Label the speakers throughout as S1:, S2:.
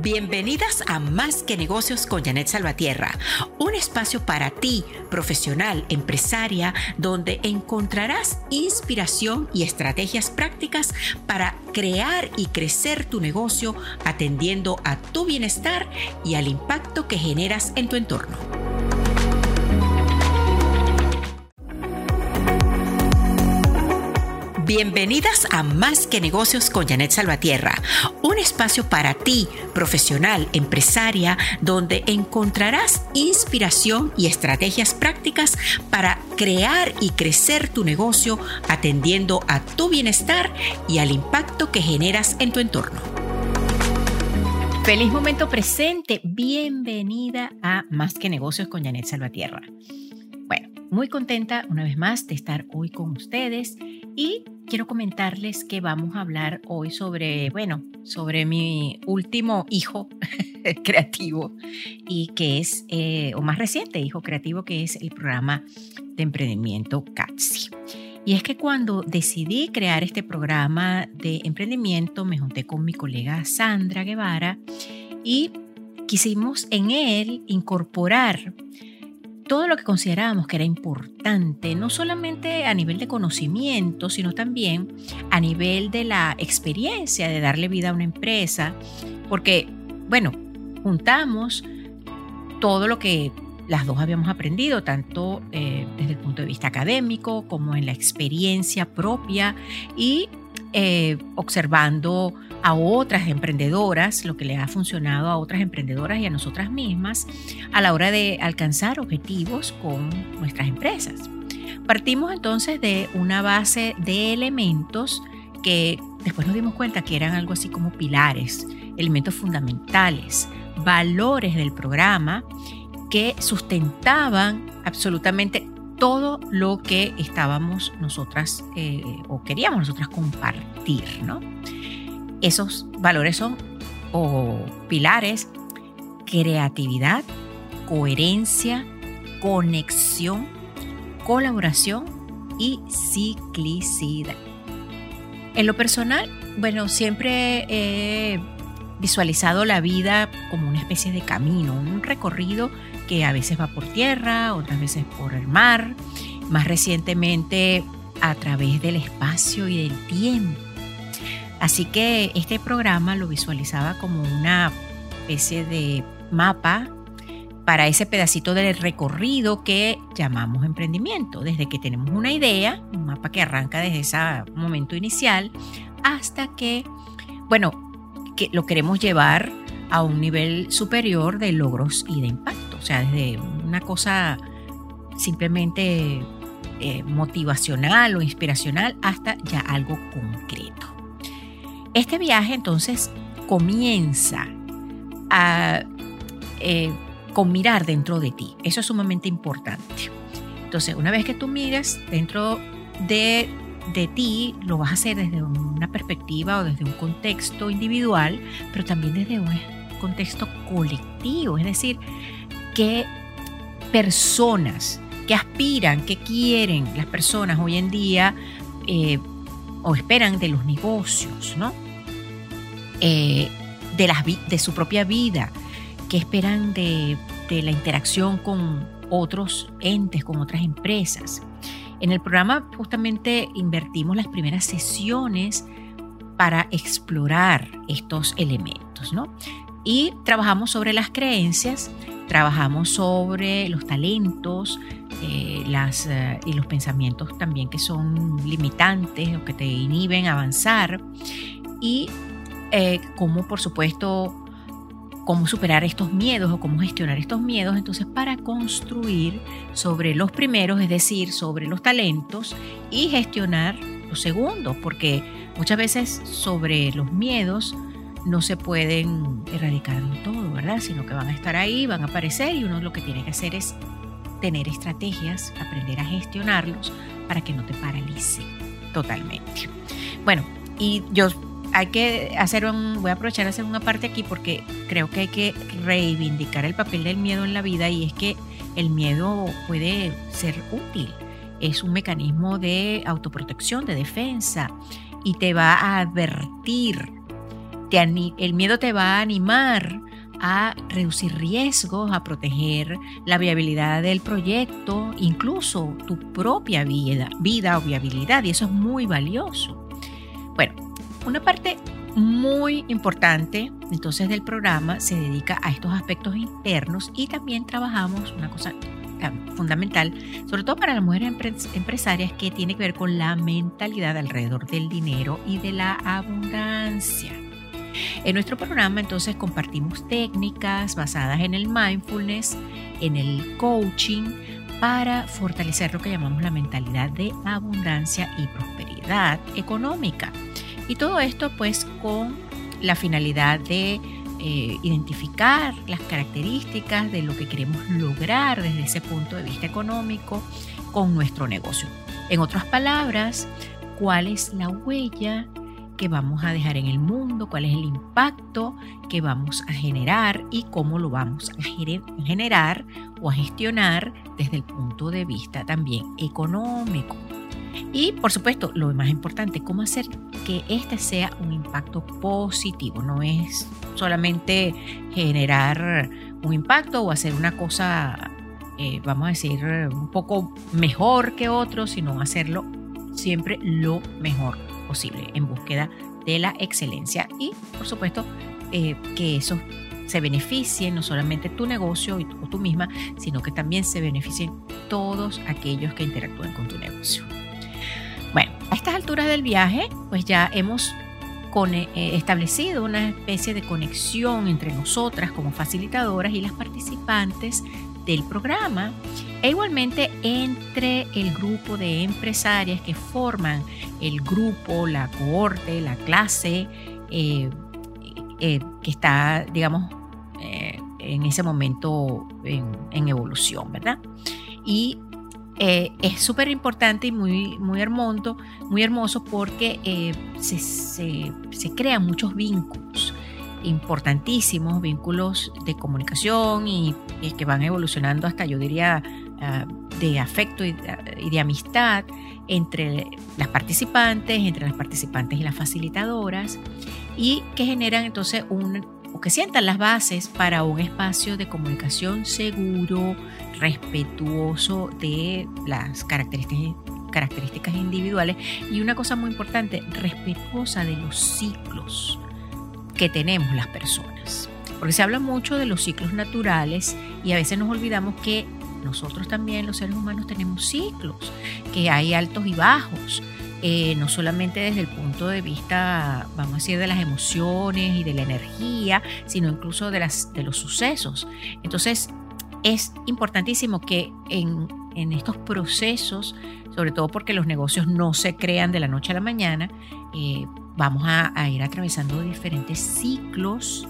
S1: Bienvenidas a Más que Negocios con Janet Salvatierra, un espacio para ti, profesional, empresaria, donde encontrarás inspiración y estrategias prácticas para crear y crecer tu negocio atendiendo a tu bienestar y al impacto que generas en tu entorno. Bienvenidas a Más que Negocios con Janet Salvatierra, un espacio para ti, profesional, empresaria, donde encontrarás inspiración y estrategias prácticas para crear y crecer tu negocio atendiendo a tu bienestar y al impacto que generas en tu entorno. Feliz momento presente, bienvenida a Más que Negocios con Janet Salvatierra. Bueno, muy contenta una vez más de estar hoy con ustedes y quiero comentarles que vamos a hablar hoy sobre, bueno, sobre mi último hijo creativo y que es, eh, o más reciente hijo creativo, que es el programa de emprendimiento CATSI. Y es que cuando decidí crear este programa de emprendimiento, me junté con mi colega Sandra Guevara y quisimos en él incorporar todo lo que considerábamos que era importante, no solamente a nivel de conocimiento, sino también a nivel de la experiencia de darle vida a una empresa, porque, bueno, juntamos todo lo que las dos habíamos aprendido, tanto eh, desde el punto de vista académico como en la experiencia propia y eh, observando a otras emprendedoras, lo que le ha funcionado a otras emprendedoras y a nosotras mismas a la hora de alcanzar objetivos con nuestras empresas. Partimos entonces de una base de elementos que después nos dimos cuenta que eran algo así como pilares, elementos fundamentales, valores del programa que sustentaban absolutamente todo lo que estábamos nosotras eh, o queríamos nosotras compartir, ¿no? Esos valores son o pilares, creatividad, coherencia, conexión, colaboración y ciclicidad. En lo personal, bueno, siempre he visualizado la vida como una especie de camino, un recorrido que a veces va por tierra, otras veces por el mar, más recientemente a través del espacio y del tiempo. Así que este programa lo visualizaba como una especie de mapa para ese pedacito del recorrido que llamamos emprendimiento, desde que tenemos una idea, un mapa que arranca desde ese momento inicial, hasta que, bueno, que lo queremos llevar a un nivel superior de logros y de impacto, sea, desde una cosa simplemente eh, motivacional o inspiracional hasta ya algo concreto. Este viaje entonces comienza a, eh, con mirar dentro de ti. Eso es sumamente importante. Entonces, una vez que tú miras dentro de, de ti, lo vas a hacer desde una perspectiva o desde un contexto individual, pero también desde un contexto colectivo. Es decir, qué personas, que aspiran, que quieren las personas hoy en día eh, o esperan de los negocios, ¿no? Eh, de, de su propia vida, que esperan de, de la interacción con otros entes, con otras empresas. En el programa justamente invertimos las primeras sesiones para explorar estos elementos, ¿no? Y trabajamos sobre las creencias, trabajamos sobre los talentos, eh, las, eh, y los pensamientos también que son limitantes o que te inhiben avanzar. Y eh, cómo por supuesto cómo superar estos miedos o cómo gestionar estos miedos. Entonces para construir sobre los primeros es decir sobre los talentos y gestionar los segundos porque muchas veces sobre los miedos no se pueden erradicar del todo, ¿verdad? Sino que van a estar ahí, van a aparecer y uno lo que tiene que hacer es tener estrategias, aprender a gestionarlos para que no te paralice totalmente. Bueno, y yo hay que hacer un, voy a aprovechar a hacer una parte aquí porque creo que hay que reivindicar el papel del miedo en la vida y es que el miedo puede ser útil. Es un mecanismo de autoprotección, de defensa y te va a advertir el miedo te va a animar a reducir riesgos, a proteger la viabilidad del proyecto, incluso tu propia vida, vida o viabilidad, y eso es muy valioso. Bueno, una parte muy importante entonces del programa se dedica a estos aspectos internos y también trabajamos una cosa fundamental, sobre todo para las mujeres empresarias, que tiene que ver con la mentalidad alrededor del dinero y de la abundancia. En nuestro programa entonces compartimos técnicas basadas en el mindfulness, en el coaching, para fortalecer lo que llamamos la mentalidad de abundancia y prosperidad económica. Y todo esto pues con la finalidad de eh, identificar las características de lo que queremos lograr desde ese punto de vista económico con nuestro negocio. En otras palabras, cuál es la huella que vamos a dejar en el mundo, cuál es el impacto que vamos a generar y cómo lo vamos a generar o a gestionar desde el punto de vista también económico. Y por supuesto, lo más importante, cómo hacer que este sea un impacto positivo. No es solamente generar un impacto o hacer una cosa, eh, vamos a decir, un poco mejor que otro, sino hacerlo siempre lo mejor posible en búsqueda de la excelencia y, por supuesto, eh, que eso se beneficie no solamente tu negocio y tú, tú misma, sino que también se beneficien todos aquellos que interactúen con tu negocio. Bueno, a estas alturas del viaje, pues ya hemos eh, establecido una especie de conexión entre nosotras como facilitadoras y las participantes del programa e igualmente entre el grupo de empresarias que forman el grupo, la cohorte, la clase eh, eh, que está, digamos, en ese momento en, evolución, ¿verdad? Y eh, es súper importante y muy, muy, hermoso, muy hermoso porque eh, se, crean muchos vínculos importantísimos, vínculos de comunicación y, que van evolucionando hasta, yo diría, ah, de afecto y, de amistad entre las participantes, entre las participantes y las facilitadoras, y que generan entonces un, o que sientan las bases para un espacio de comunicación seguro, respetuoso de las características, características individuales. Y una cosa muy importante, respetuosa de los ciclos que tenemos las personas. Porque se habla mucho de los ciclos naturales y a veces nos olvidamos que nosotros también, los seres humanos, tenemos ciclos, que hay altos y bajos, eh, no solamente desde el punto de vista, vamos a decir, de las emociones y de la energía, sino incluso de, las, de los sucesos. Entonces, es importantísimo que en, estos procesos, sobre todo porque los negocios no se crean de la noche a la mañana, eh, vamos a, ir atravesando diferentes ciclos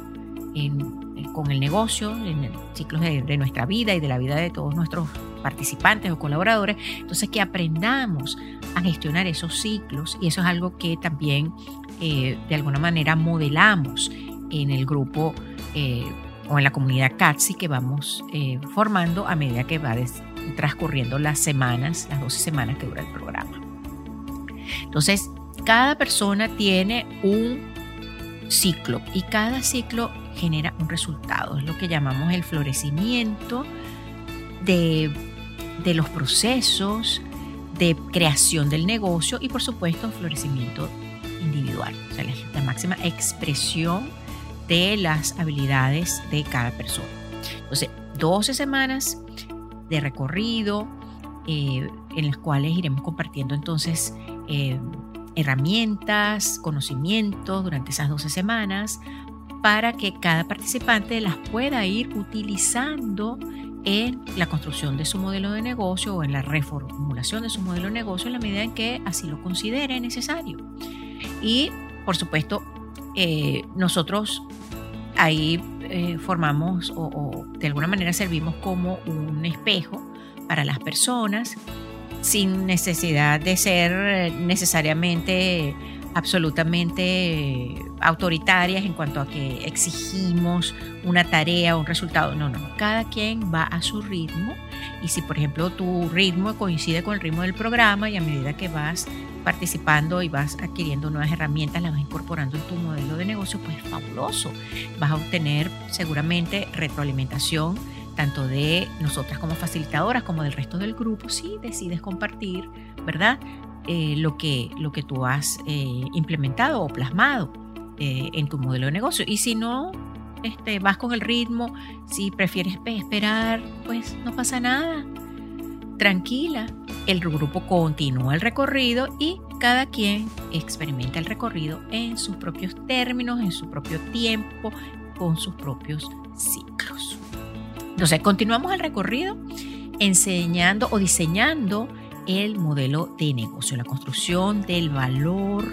S1: con el negocio, en ciclos de, nuestra vida y de la vida de todos nuestros participantes o colaboradores. Entonces, que aprendamos a gestionar esos ciclos y eso es algo que también eh, de alguna manera modelamos en el grupo eh, o en la comunidad CATSI que vamos eh, formando a medida que va transcurriendo las semanas, las 12 semanas que dura el programa. Entonces, cada persona tiene un ciclo y cada ciclo genera un resultado. Es lo que llamamos el florecimiento de, de los procesos, de creación del negocio y por supuesto florecimiento individual, o sea, la, máxima expresión de las habilidades de cada persona. Entonces, 12 semanas de recorrido eh, en las cuales iremos compartiendo entonces eh, herramientas, conocimientos durante esas 12 semanas para que cada participante las pueda ir utilizando en la construcción de su modelo de negocio o en la reformulación de su modelo de negocio en la medida en que así lo considere necesario. Y, por supuesto, eh, nosotros ahí eh, formamos o, de alguna manera servimos como un espejo para las personas sin necesidad de ser necesariamente absolutamente autoritarias en cuanto a que exigimos una tarea o un resultado. No, no, cada quien va a su ritmo y si por ejemplo tu ritmo coincide con el ritmo del programa y a medida que vas participando y vas adquiriendo nuevas herramientas, las vas incorporando en tu modelo de negocio, pues fabuloso. Vas a obtener seguramente retroalimentación tanto de nosotras como facilitadoras como del resto del grupo si decides compartir, ¿verdad? Eh, lo, que, lo que tú has eh, implementado o plasmado eh, en tu modelo de negocio. Y si no, este, vas con el ritmo, si prefieres esperar, pues no pasa nada. Tranquila, el grupo continúa el recorrido y cada quien experimenta el recorrido en sus propios términos, en su propio tiempo, con sus propios ciclos. Entonces, continuamos el recorrido enseñando o diseñando el modelo de negocio, la construcción del valor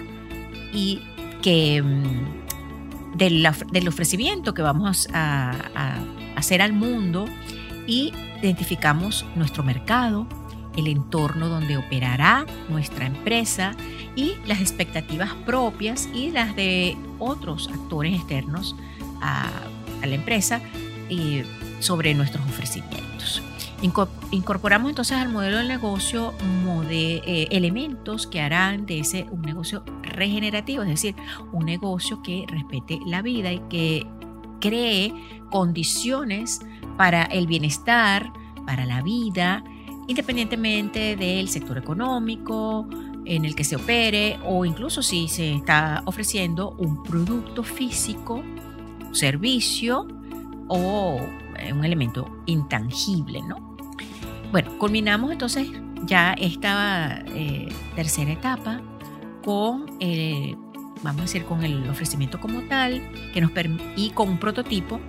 S1: y mm, del, ofrecimiento que vamos a, hacer al mundo y identificamos nuestro mercado, el entorno donde operará nuestra empresa y las expectativas propias y las de otros actores externos a, la empresa eh, sobre nuestros ofrecimientos. Incorporamos entonces al modelo del negocio eh, elementos que harán de ese un negocio regenerativo, es decir, un negocio que respete la vida y que cree condiciones para el bienestar, para la vida, independientemente del sector económico en el que se opere o incluso si se está ofreciendo un producto físico, servicio o eh, un elemento intangible, ¿no? Bueno, culminamos entonces ya esta eh, tercera etapa con, el, vamos a decir, con el ofrecimiento como tal que nos y con un prototipo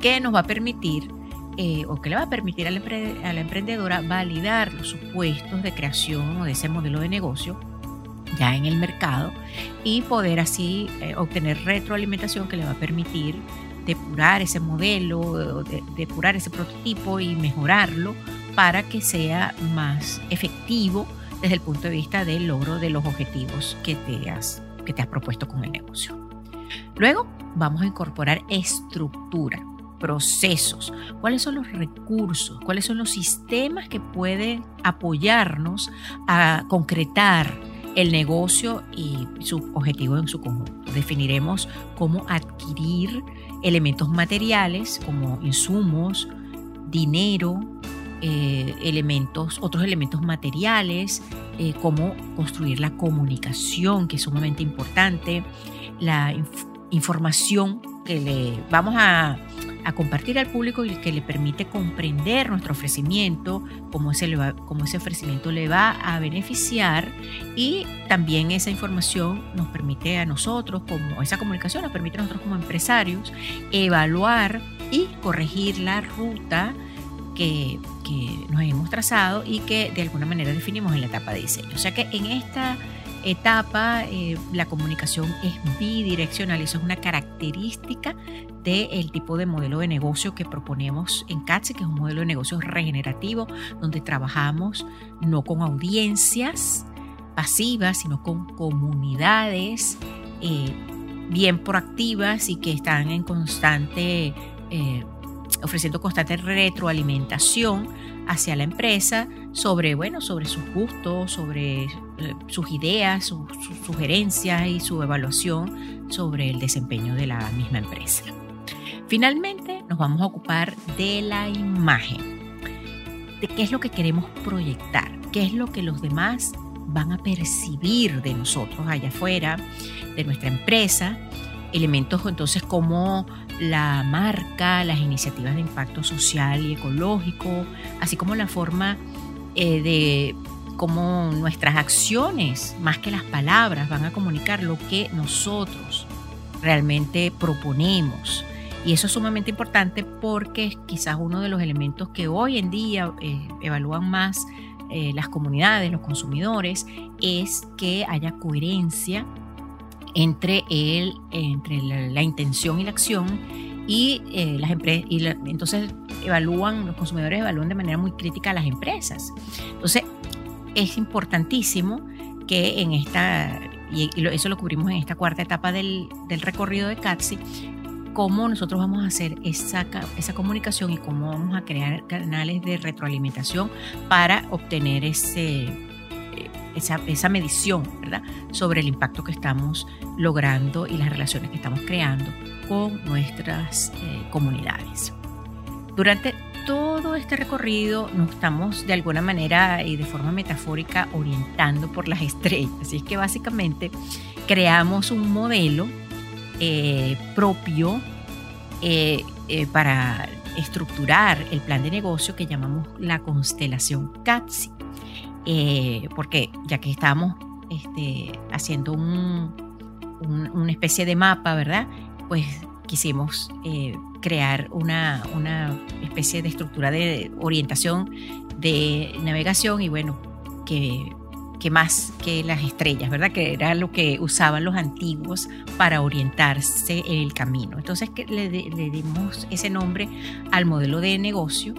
S1: que nos va a permitir eh, o que le va a permitir a la, emprendedora validar los supuestos de creación o de ese modelo de negocio ya en el mercado y poder así obtener retroalimentación que le va a permitir depurar ese modelo, depurar ese prototipo y mejorarlo para que sea más efectivo desde el punto de vista del logro de los objetivos que te has, que te has propuesto con el negocio. Luego vamos a incorporar estructura, procesos, cuáles son los recursos, cuáles son los sistemas que pueden apoyarnos a concretar el negocio y su objetivo en su conjunto. Definiremos cómo adquirir elementos materiales como insumos, dinero, eh, elementos, otros elementos materiales, eh, cómo construir la comunicación, que es sumamente importante, la información que le vamos a compartir al público y que le permite comprender nuestro ofrecimiento, cómo ese, ese ofrecimiento le va a beneficiar y también esa información nos permite a nosotros, como esa comunicación nos permite a nosotros como empresarios evaluar y corregir la ruta que, nos hemos trazado y que de alguna manera definimos en la etapa de diseño. O sea que en esta etapa eh, la comunicación es bidireccional. Eso es una característica del tipo de modelo de negocio que proponemos en CATSE, que es un modelo de negocio regenerativo, donde trabajamos no con audiencias pasivas, sino con comunidades eh, bien proactivas y que están en constante, eh, ofreciendo constante retroalimentación hacia la empresa sobre, bueno, sobre sus gustos, sobre eh, sus ideas, sus, sugerencias y su evaluación sobre el desempeño de la misma empresa. Finalmente, nos vamos a ocupar de la imagen, de qué es lo que queremos proyectar, qué es lo que los demás van a percibir de nosotros allá afuera, de nuestra empresa, elementos entonces como la marca, las iniciativas de impacto social y ecológico, así como la forma eh, de cómo nuestras acciones, más que las palabras, van a comunicar lo que nosotros realmente proponemos. Y eso es sumamente importante porque es quizás uno de los elementos que hoy en día eh, evalúan más eh, las comunidades, los consumidores, es que haya coherencia entre, el, entre la, intención y la acción y eh, las empresas y entonces evalúan los consumidores evalúan de manera muy crítica a las empresas. Entonces es importantísimo que en esta y eso lo cubrimos en esta cuarta etapa del, del recorrido de CATSI, cómo nosotros vamos a hacer esa, esa comunicación y cómo vamos a crear canales de retroalimentación para obtener ese, esa, esa, medición ¿verdad? sobre el impacto que estamos logrando y las relaciones que estamos creando con nuestras eh, comunidades. Durante todo este recorrido nos estamos de alguna manera y de forma metafórica orientando por las estrellas. Así es que básicamente creamos un modelo eh, propio eh, eh, para estructurar el plan de negocio que llamamos la constelación CATSI. Porque ya que estamos este, haciendo una especie de mapa, ¿verdad? Pues quisimos crear una, especie de estructura de orientación de navegación y bueno, que que más que las estrellas, ¿verdad? Que era lo que usaban los antiguos para orientarse en el camino. Entonces le, le dimos ese nombre al modelo de negocio,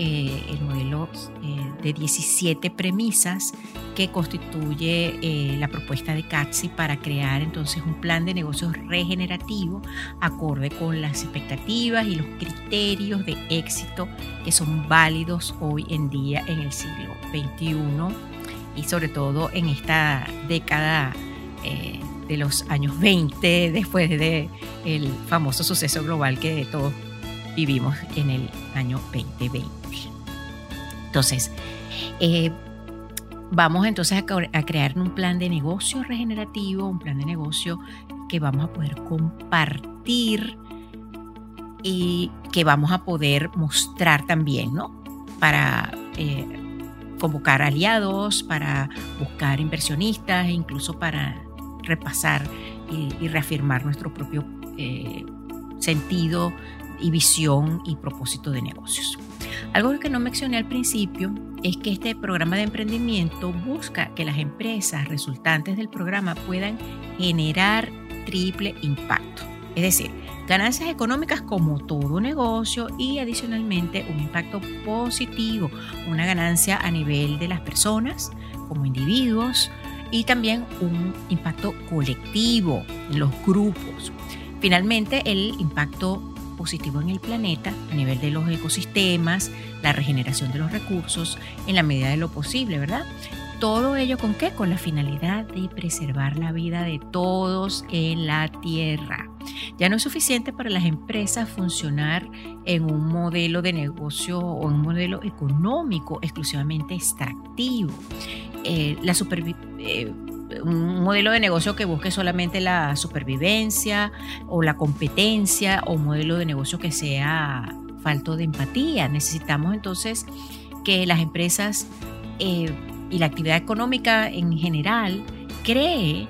S1: eh, el modelo eh, de 17 premisas que constituye eh, la propuesta de CATSI para crear entonces un plan de negocios regenerativo acorde con las expectativas y los criterios de éxito que son válidos hoy en día en el siglo XXI y sobre todo en esta década de los años 20, después del el famoso suceso global que todos vivimos en el año 2020. Entonces, eh, vamos entonces a, crear un plan de negocio regenerativo, un plan de negocio que vamos a poder compartir y que vamos a poder mostrar también, ¿no? Para eh, convocar aliados, para buscar inversionistas e incluso para repasar y, reafirmar nuestro propio eh, sentido y visión y propósito de negocios. Algo que no mencioné al principio es que este programa de emprendimiento busca que las empresas resultantes del programa puedan generar triple impacto. Es decir, ganancias económicas como todo negocio y adicionalmente un impacto positivo, una ganancia a nivel de las personas como individuos y también un impacto colectivo en los grupos. Finalmente, el impacto positivo en el planeta a nivel de los ecosistemas, la regeneración de los recursos en la medida de lo posible, ¿verdad? Todo ello con qué? Con la finalidad de preservar la vida de todos en la Tierra. Ya no es suficiente para las empresas funcionar en un modelo de negocio o un modelo económico exclusivamente extractivo. Eh, la eh, un modelo de negocio que busque solamente la supervivencia o la competencia o un modelo de negocio que sea falto de empatía. Necesitamos entonces que las empresas eh, y la actividad económica en general cree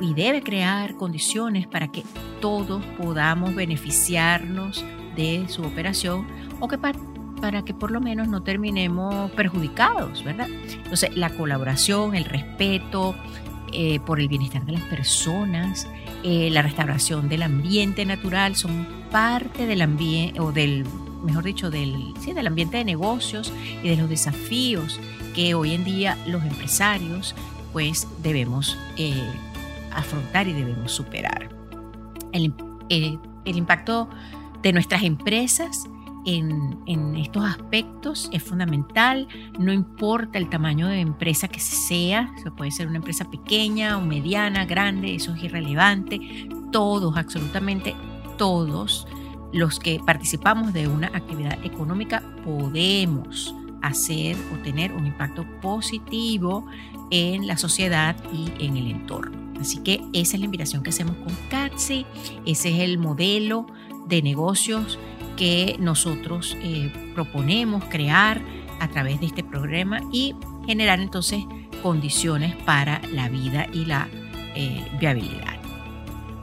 S1: y debe crear condiciones para que todos podamos beneficiarnos de su operación o que para, que por lo menos no terminemos perjudicados, ¿verdad? Entonces, la colaboración, el respeto eh, por el bienestar de las personas, eh, la restauración del ambiente natural son parte del ambiente o del mejor dicho, del, sí, del ambiente de negocios y de los desafíos que hoy en día los empresarios pues debemos eh, afrontar y debemos superar. El, el, impacto de nuestras empresas en, estos aspectos es fundamental, no importa el tamaño de empresa que sea, se puede ser una empresa pequeña o mediana, grande, eso es irrelevante, todos, absolutamente todos los que participamos de una actividad económica podemos hacer o tener un impacto positivo en la sociedad y en el entorno. Así que esa es la invitación que hacemos con CATSI, ese es el modelo de negocios que nosotros eh, proponemos crear a través de este programa y generar entonces condiciones para la vida y la eh, viabilidad.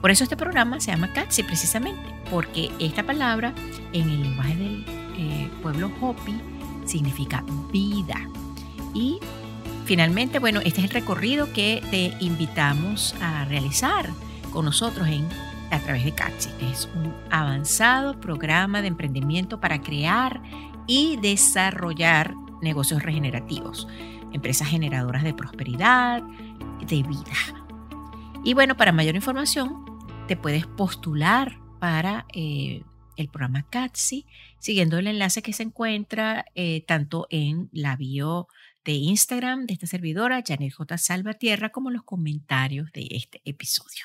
S1: Por eso este programa se llama CATSI precisamente, porque esta palabra en el lenguaje del eh, pueblo Hopi significa vida. Y finalmente, bueno, este es el recorrido que te invitamos a realizar con nosotros en, a través de que es un avanzado programa de emprendimiento para crear y desarrollar negocios regenerativos, empresas generadoras de prosperidad, de vida. Y bueno, para mayor información, te puedes postular para eh, el programa CATSI siguiendo el enlace que se encuentra eh, tanto en la bio de Instagram de esta servidora, Janet J. Salvatierra, como en los comentarios de este episodio.